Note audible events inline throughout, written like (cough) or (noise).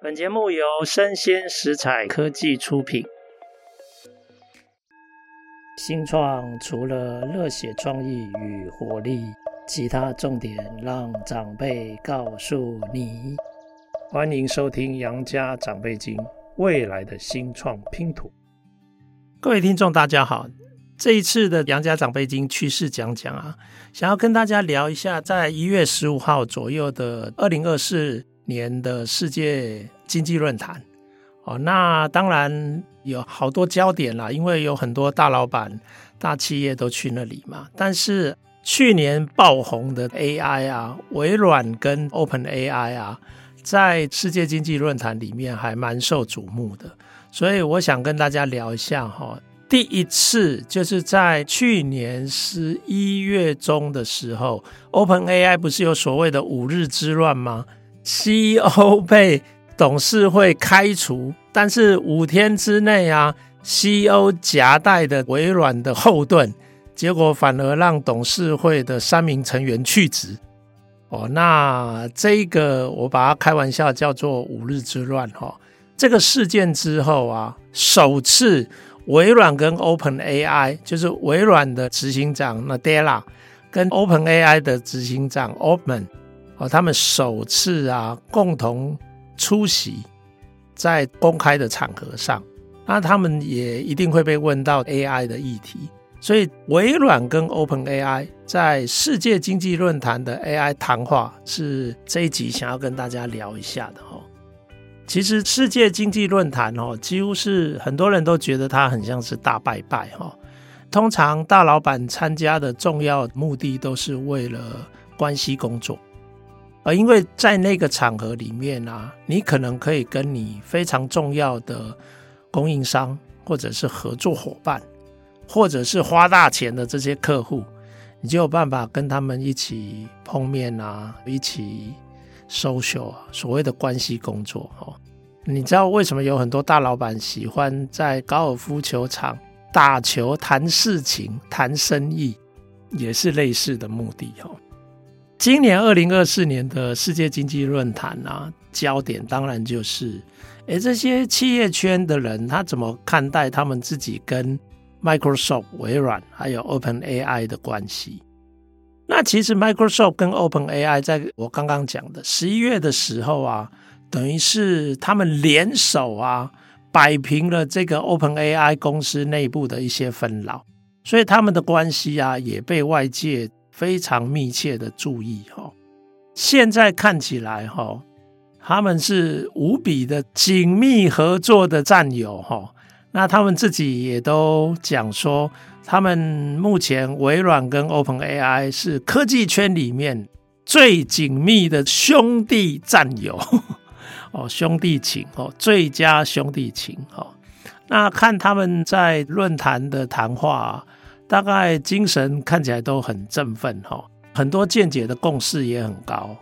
本节目由生鲜食材科技出品。新创除了热血创意与活力，其他重点让长辈告诉你。欢迎收听《杨家长辈经》，未来的新创拼图。各位听众，大家好。这一次的《杨家长辈经》趋势讲讲啊，想要跟大家聊一下，在一月十五号左右的二零二四年的世界经济论坛。哦，那当然有好多焦点啦，因为有很多大老板、大企业都去那里嘛。但是去年爆红的 AI 啊，微软跟 OpenAI 啊，在世界经济论坛里面还蛮受瞩目的，所以我想跟大家聊一下哈。第一次就是在去年十一月中的时候，OpenAI 不是有所谓的五日之乱吗？CEO 被董事会开除，但是五天之内啊，CEO 夹带的微软的后盾，结果反而让董事会的三名成员去职。哦，那这个我把它开玩笑叫做五日之乱哈。这个事件之后啊，首次。微软跟 OpenAI 就是微软的执行长 Nadella 跟 OpenAI 的执行长 Open 哦，他们首次啊共同出席在公开的场合上，那他们也一定会被问到 AI 的议题，所以微软跟 OpenAI 在世界经济论坛的 AI 谈话是这一集想要跟大家聊一下的哦。其实世界经济论坛哦，几乎是很多人都觉得它很像是大拜拜哈。通常大老板参加的重要目的都是为了关系工作，而因为在那个场合里面啊，你可能可以跟你非常重要的供应商，或者是合作伙伴，或者是花大钱的这些客户，你就有办法跟他们一起碰面啊，一起。social，所谓的关系工作哦，你知道为什么有很多大老板喜欢在高尔夫球场打球谈事情、谈生意，也是类似的目的哦。今年二零二四年的世界经济论坛啊，焦点当然就是，诶，这些企业圈的人他怎么看待他们自己跟 Microsoft 微软还有 OpenAI 的关系？那其实 Microsoft 跟 OpenAI 在我刚刚讲的十一月的时候啊，等于是他们联手啊，摆平了这个 OpenAI 公司内部的一些纷扰，所以他们的关系啊也被外界非常密切的注意哈。现在看起来哈，他们是无比的紧密合作的战友哈。那他们自己也都讲说。他们目前微软跟 OpenAI 是科技圈里面最紧密的兄弟战友 (laughs) 哦，兄弟情哦，最佳兄弟情哦。那看他们在论坛的谈话，大概精神看起来都很振奋哈，很多见解的共识也很高，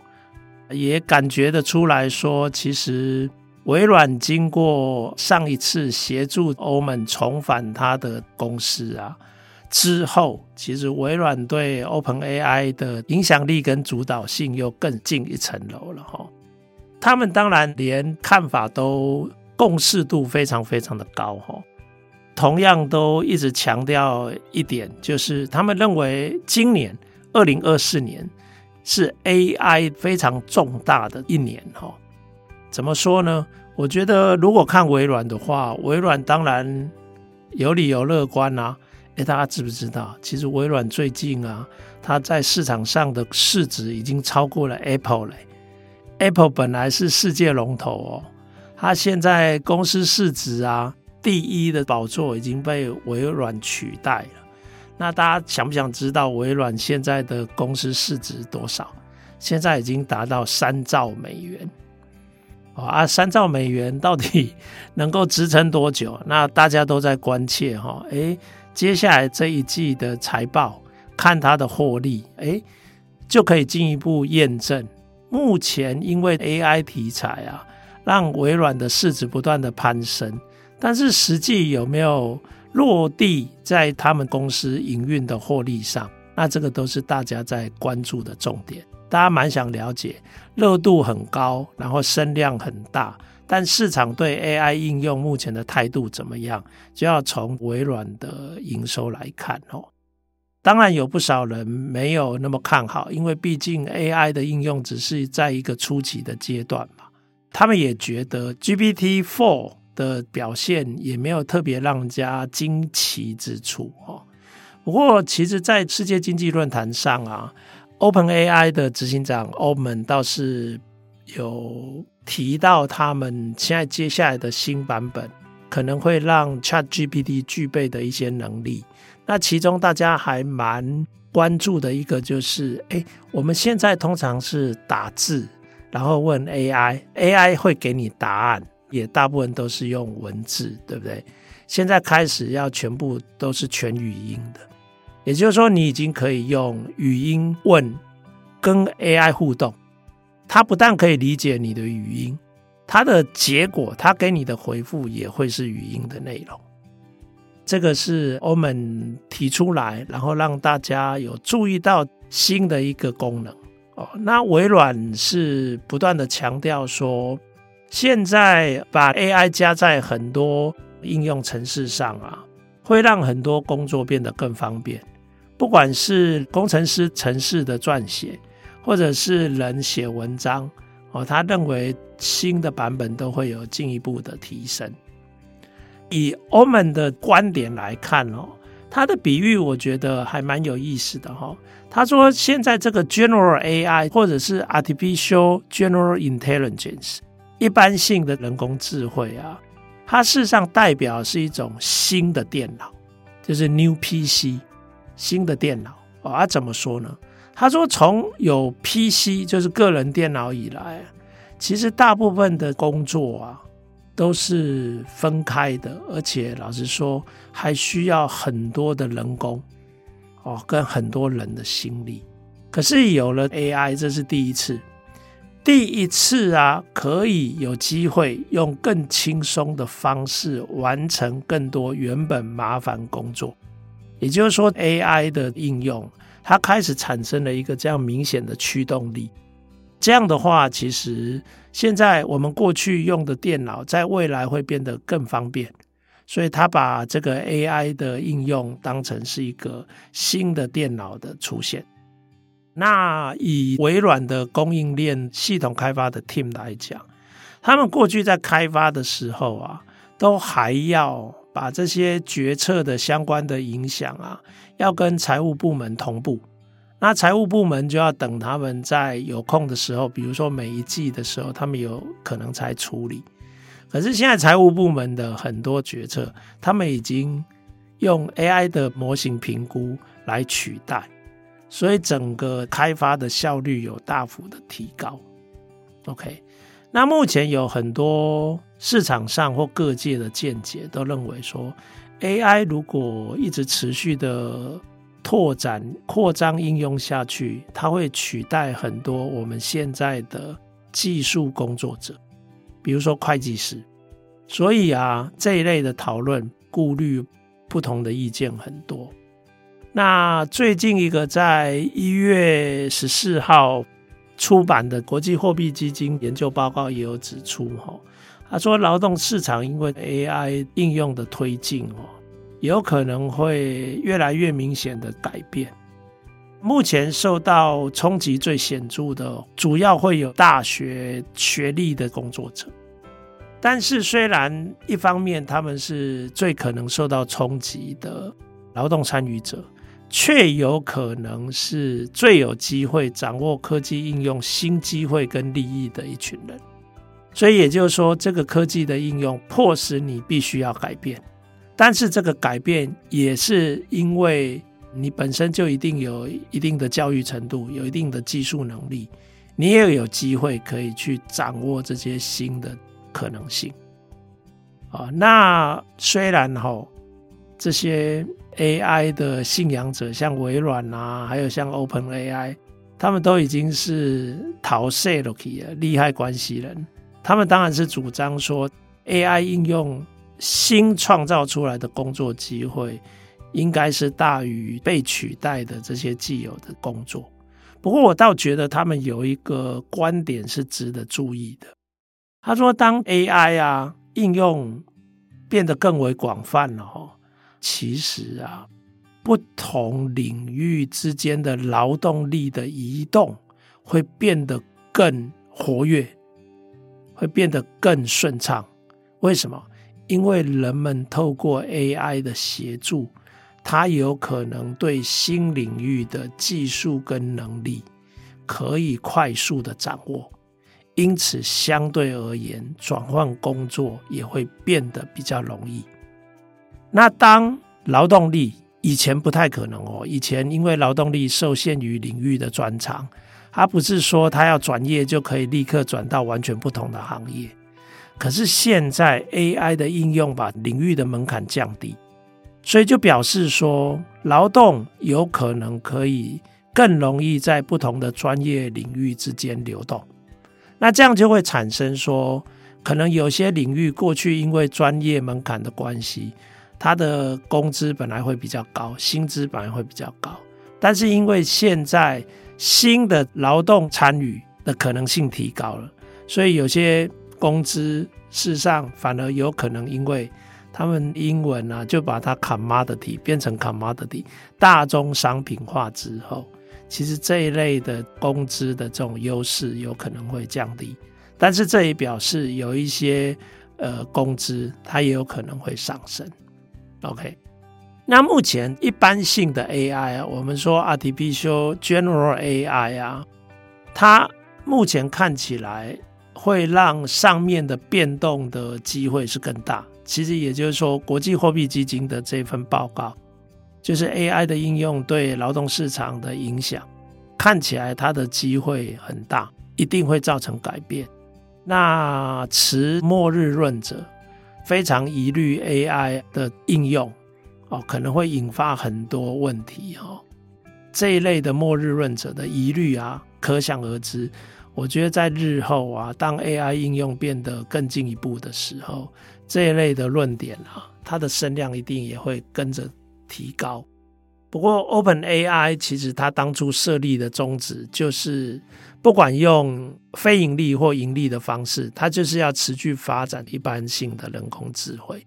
也感觉得出来说，其实微软经过上一次协助欧盟重返他的公司啊。之后，其实微软对 OpenAI 的影响力跟主导性又更进一层楼了哈。他们当然连看法都共识度非常非常的高哈。同样都一直强调一点，就是他们认为今年二零二四年是 AI 非常重大的一年哈。怎么说呢？我觉得如果看微软的话，微软当然有理由乐观啊。哎，大家知不知道？其实微软最近啊，它在市场上的市值已经超过了 Apple 嘞。Apple 本来是世界龙头哦，它现在公司市值啊，第一的宝座已经被微软取代了。那大家想不想知道微软现在的公司市值多少？现在已经达到三兆美元。哦啊，三兆美元到底能够支撑多久？那大家都在关切哈。诶接下来这一季的财报，看它的获利，诶，就可以进一步验证。目前因为 AI 题材啊，让微软的市值不断的攀升，但是实际有没有落地在他们公司营运的获利上？那这个都是大家在关注的重点。大家蛮想了解，热度很高，然后声量很大，但市场对 AI 应用目前的态度怎么样，就要从微软的营收来看哦。当然有不少人没有那么看好，因为毕竟 AI 的应用只是在一个初期的阶段嘛。他们也觉得 GPT Four 的表现也没有特别让人家惊奇之处哦。不过，其实，在世界经济论坛上啊，OpenAI 的执行长 Altman 倒是有提到，他们现在接下来的新版本可能会让 ChatGPT 具备的一些能力。那其中大家还蛮关注的一个就是，哎，我们现在通常是打字，然后问 AI，AI 会给你答案，也大部分都是用文字，对不对？现在开始要全部都是全语音的，也就是说，你已经可以用语音问跟 AI 互动，它不但可以理解你的语音，它的结果，它给你的回复也会是语音的内容。这个是我们提出来，然后让大家有注意到新的一个功能哦。那微软是不断的强调说，现在把 AI 加在很多应用程式上啊，会让很多工作变得更方便。不管是工程师程式的撰写，或者是人写文章哦，他认为新的版本都会有进一步的提升。以 Oman 的观点来看哦，他的比喻我觉得还蛮有意思的哈。他说，现在这个 General AI 或者是 Artificial General Intelligence 一般性的人工智慧啊，它事实上代表是一种新的电脑，就是 New PC 新的电脑哦。他怎么说呢？他说，从有 PC 就是个人电脑以来，其实大部分的工作啊。都是分开的，而且老实说，还需要很多的人工哦，跟很多人的心力。可是有了 AI，这是第一次，第一次啊，可以有机会用更轻松的方式完成更多原本麻烦工作。也就是说，AI 的应用，它开始产生了一个这样明显的驱动力。这样的话，其实现在我们过去用的电脑，在未来会变得更方便，所以他把这个 AI 的应用当成是一个新的电脑的出现。那以微软的供应链系统开发的 team 来讲，他们过去在开发的时候啊，都还要把这些决策的相关的影响啊，要跟财务部门同步。那财务部门就要等他们在有空的时候，比如说每一季的时候，他们有可能才处理。可是现在财务部门的很多决策，他们已经用 AI 的模型评估来取代，所以整个开发的效率有大幅的提高。OK，那目前有很多市场上或各界的见解都认为说，AI 如果一直持续的。拓展、扩张应用下去，它会取代很多我们现在的技术工作者，比如说会计师。所以啊，这一类的讨论、顾虑、不同的意见很多。那最近一个在一月十四号出版的国际货币基金研究报告也有指出，哈，他说劳动市场因为 AI 应用的推进，哦。有可能会越来越明显的改变。目前受到冲击最显著的，主要会有大学学历的工作者。但是，虽然一方面他们是最可能受到冲击的劳动参与者，却有可能是最有机会掌握科技应用新机会跟利益的一群人。所以，也就是说，这个科技的应用迫使你必须要改变。但是这个改变也是因为你本身就一定有一定的教育程度，有一定的技术能力，你也有机会可以去掌握这些新的可能性。啊，那虽然哈，这些 AI 的信仰者，像微软啊，还有像 OpenAI，他们都已经是头洗下去了，利害关系人，他们当然是主张说 AI 应用。新创造出来的工作机会，应该是大于被取代的这些既有的工作。不过，我倒觉得他们有一个观点是值得注意的，他说，当 AI 啊应用变得更为广泛了哈，其实啊，不同领域之间的劳动力的移动会变得更活跃，会变得更顺畅。为什么？因为人们透过 AI 的协助，它有可能对新领域的技术跟能力可以快速的掌握，因此相对而言，转换工作也会变得比较容易。那当劳动力以前不太可能哦，以前因为劳动力受限于领域的专长，它不是说他要转业就可以立刻转到完全不同的行业。可是现在 AI 的应用把领域的门槛降低，所以就表示说劳动有可能可以更容易在不同的专业领域之间流动。那这样就会产生说，可能有些领域过去因为专业门槛的关系，他的工资本来会比较高，薪资本来会比较高，但是因为现在新的劳动参与的可能性提高了，所以有些。工资事实上反而有可能，因为他们英文啊，就把它 commodity 变成 commodity 大宗商品化之后，其实这一类的工资的这种优势有可能会降低。但是这也表示有一些呃工资它也有可能会上升。OK，那目前一般性的 AI 啊，我们说 rtp 修 general AI 啊，它目前看起来。会让上面的变动的机会是更大。其实也就是说，国际货币基金的这份报告，就是 AI 的应用对劳动市场的影响，看起来它的机会很大，一定会造成改变。那持末日论者非常疑虑 AI 的应用哦，可能会引发很多问题哦。这一类的末日论者的疑虑啊，可想而知。我觉得在日后啊，当 AI 应用变得更进一步的时候，这一类的论点啊，它的声量一定也会跟着提高。不过，OpenAI 其实它当初设立的宗旨就是，不管用非盈利或盈利的方式，它就是要持续发展一般性的人工智慧。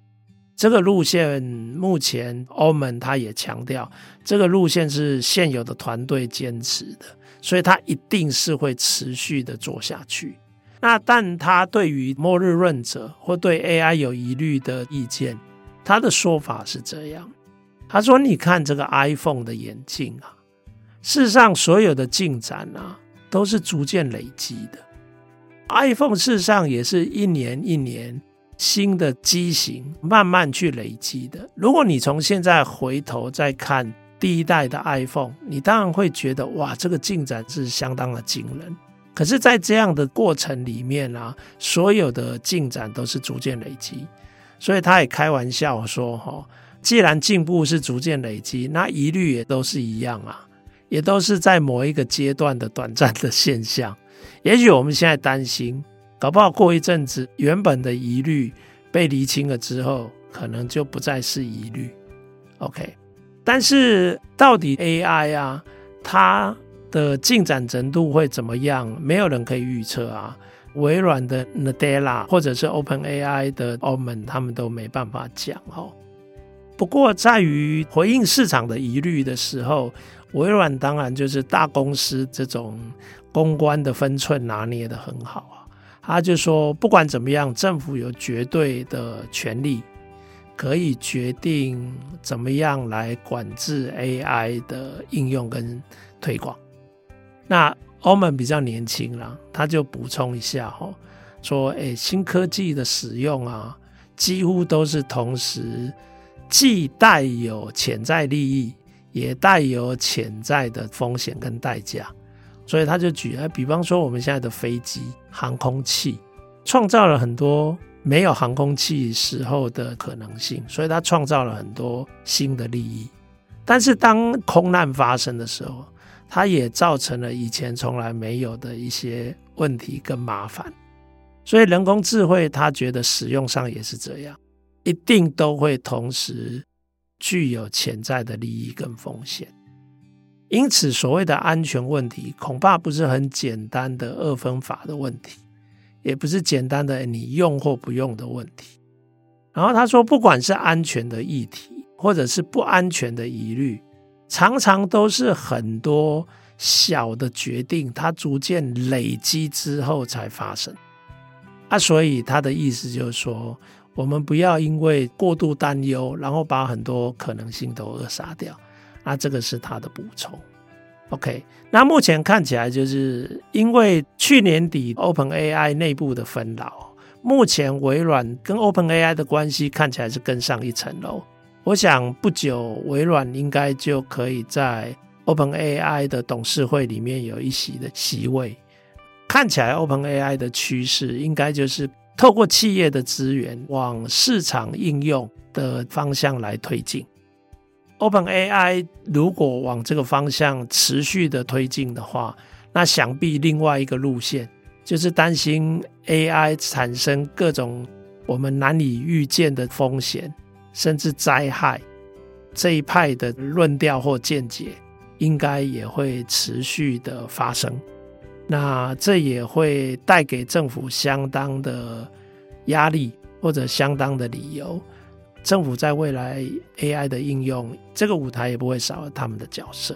这个路线目前欧盟它也强调，这个路线是现有的团队坚持的。所以他一定是会持续的做下去。那但他对于末日论者或对 AI 有疑虑的意见，他的说法是这样：他说，你看这个 iPhone 的演进啊，事实上所有的进展啊，都是逐渐累积的。iPhone 事实上也是一年一年新的机型慢慢去累积的。如果你从现在回头再看，第一代的 iPhone，你当然会觉得哇，这个进展是相当的惊人。可是，在这样的过程里面啊，所有的进展都是逐渐累积。所以他也开玩笑说：“哈，既然进步是逐渐累积，那疑虑也都是一样啊，也都是在某一个阶段的短暂的现象。也许我们现在担心，搞不好过一阵子，原本的疑虑被厘清了之后，可能就不再是疑虑。OK。”但是到底 AI 啊，它的进展程度会怎么样？没有人可以预测啊。微软的 Nadella 或者是 OpenAI 的 Altman 他们都没办法讲哦。不过在于回应市场的疑虑的时候，微软当然就是大公司这种公关的分寸拿捏得很好啊。他就说，不管怎么样，政府有绝对的权利。可以决定怎么样来管制 AI 的应用跟推广。那欧盟比较年轻啦，他就补充一下哈，说：诶，新科技的使用啊，几乎都是同时既带有潜在利益，也带有潜在的风险跟代价。所以他就举，比方说我们现在的飞机、航空器，创造了很多。没有航空器时候的可能性，所以它创造了很多新的利益。但是当空难发生的时候，它也造成了以前从来没有的一些问题跟麻烦。所以人工智慧，它觉得使用上也是这样，一定都会同时具有潜在的利益跟风险。因此，所谓的安全问题，恐怕不是很简单的二分法的问题。也不是简单的你用或不用的问题。然后他说，不管是安全的议题，或者是不安全的疑虑，常常都是很多小的决定，它逐渐累积之后才发生。啊，所以他的意思就是说，我们不要因为过度担忧，然后把很多可能性都扼杀掉。那，这个是他的补充。OK，那目前看起来就是因为去年底 OpenAI 内部的纷扰，目前微软跟 OpenAI 的关系看起来是更上一层楼。我想不久微软应该就可以在 OpenAI 的董事会里面有一席的席位。看起来 OpenAI 的趋势应该就是透过企业的资源往市场应用的方向来推进。OpenAI 如果往这个方向持续的推进的话，那想必另外一个路线就是担心 AI 产生各种我们难以预见的风险，甚至灾害。这一派的论调或见解，应该也会持续的发生。那这也会带给政府相当的压力，或者相当的理由。政府在未来 AI 的应用，这个舞台也不会少了他们的角色。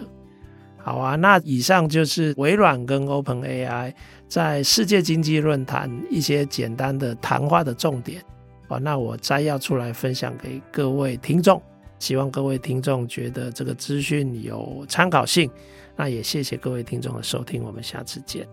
好啊，那以上就是微软跟 OpenAI 在世界经济论坛一些简单的谈话的重点。好，那我摘要出来分享给各位听众，希望各位听众觉得这个资讯有参考性。那也谢谢各位听众的收听，我们下次见。